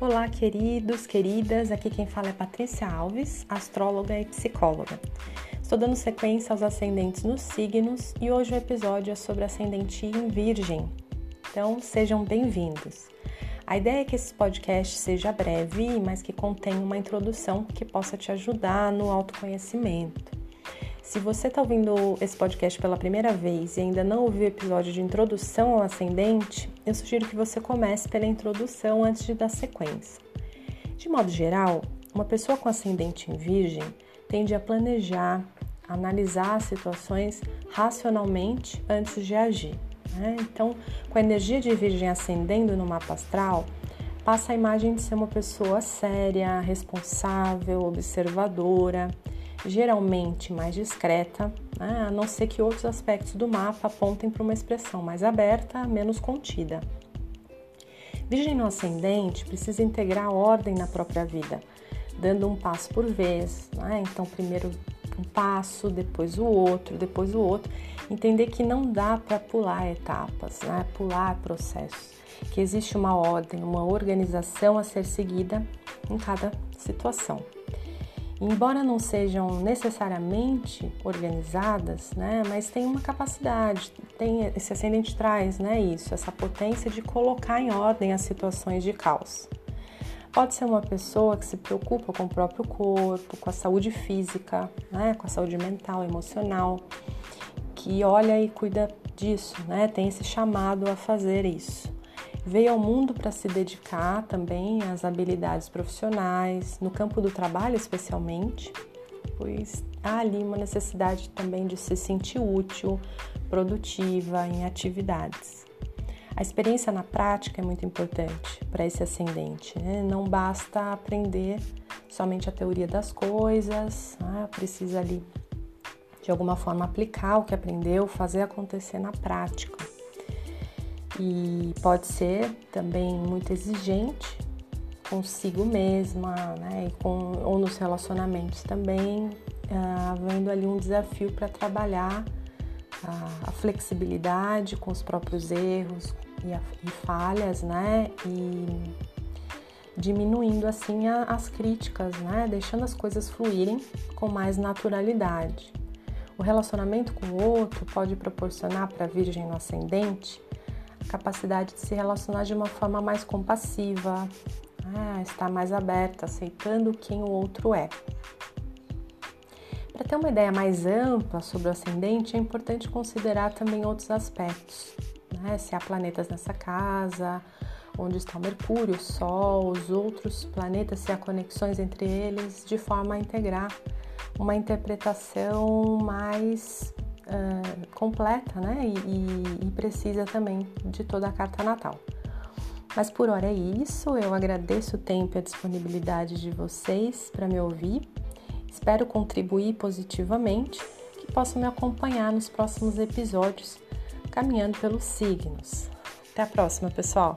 Olá, queridos, queridas. Aqui quem fala é Patrícia Alves, astróloga e psicóloga. Estou dando sequência aos ascendentes nos signos e hoje o episódio é sobre ascendente em Virgem. Então, sejam bem-vindos. A ideia é que esse podcast seja breve, mas que contenha uma introdução que possa te ajudar no autoconhecimento. Se você está ouvindo esse podcast pela primeira vez e ainda não ouviu o episódio de introdução ao ascendente, eu sugiro que você comece pela introdução antes de dar sequência. De modo geral, uma pessoa com ascendente em Virgem tende a planejar, analisar as situações racionalmente antes de agir. Né? Então, com a energia de Virgem ascendendo no mapa astral, passa a imagem de ser uma pessoa séria, responsável, observadora geralmente mais discreta, né? a não ser que outros aspectos do mapa apontem para uma expressão mais aberta, menos contida. Virgem no ascendente precisa integrar ordem na própria vida, dando um passo por vez. Né? Então, primeiro um passo, depois o outro, depois o outro. Entender que não dá para pular etapas, né? pular processos, que existe uma ordem, uma organização a ser seguida em cada situação embora não sejam necessariamente organizadas, né, mas tem uma capacidade, tem esse ascendente traz, né, isso, essa potência de colocar em ordem as situações de caos. Pode ser uma pessoa que se preocupa com o próprio corpo, com a saúde física, né, com a saúde mental, emocional, que olha e cuida disso, né, tem esse chamado a fazer isso. Veio ao mundo para se dedicar também às habilidades profissionais, no campo do trabalho especialmente, pois há ali uma necessidade também de se sentir útil, produtiva em atividades. A experiência na prática é muito importante para esse ascendente. Né? Não basta aprender somente a teoria das coisas, né? precisa ali de alguma forma aplicar o que aprendeu, fazer acontecer na prática e pode ser também muito exigente consigo mesma, né? E com, ou nos relacionamentos também, uh, havendo ali um desafio para trabalhar a flexibilidade com os próprios erros e, a, e falhas, né? E diminuindo assim a, as críticas, né? Deixando as coisas fluírem com mais naturalidade. O relacionamento com o outro pode proporcionar para a Virgem no ascendente capacidade de se relacionar de uma forma mais compassiva, ah, estar mais aberta, aceitando quem o outro é. Para ter uma ideia mais ampla sobre o ascendente, é importante considerar também outros aspectos. Né? Se há planetas nessa casa, onde está o Mercúrio, o Sol, os outros planetas, se há conexões entre eles, de forma a integrar uma interpretação mais uh, completa né? E, e, precisa também de toda a carta natal. Mas por hora é isso. Eu agradeço o tempo e a disponibilidade de vocês para me ouvir. Espero contribuir positivamente, que possam me acompanhar nos próximos episódios, caminhando pelos signos. Até a próxima, pessoal!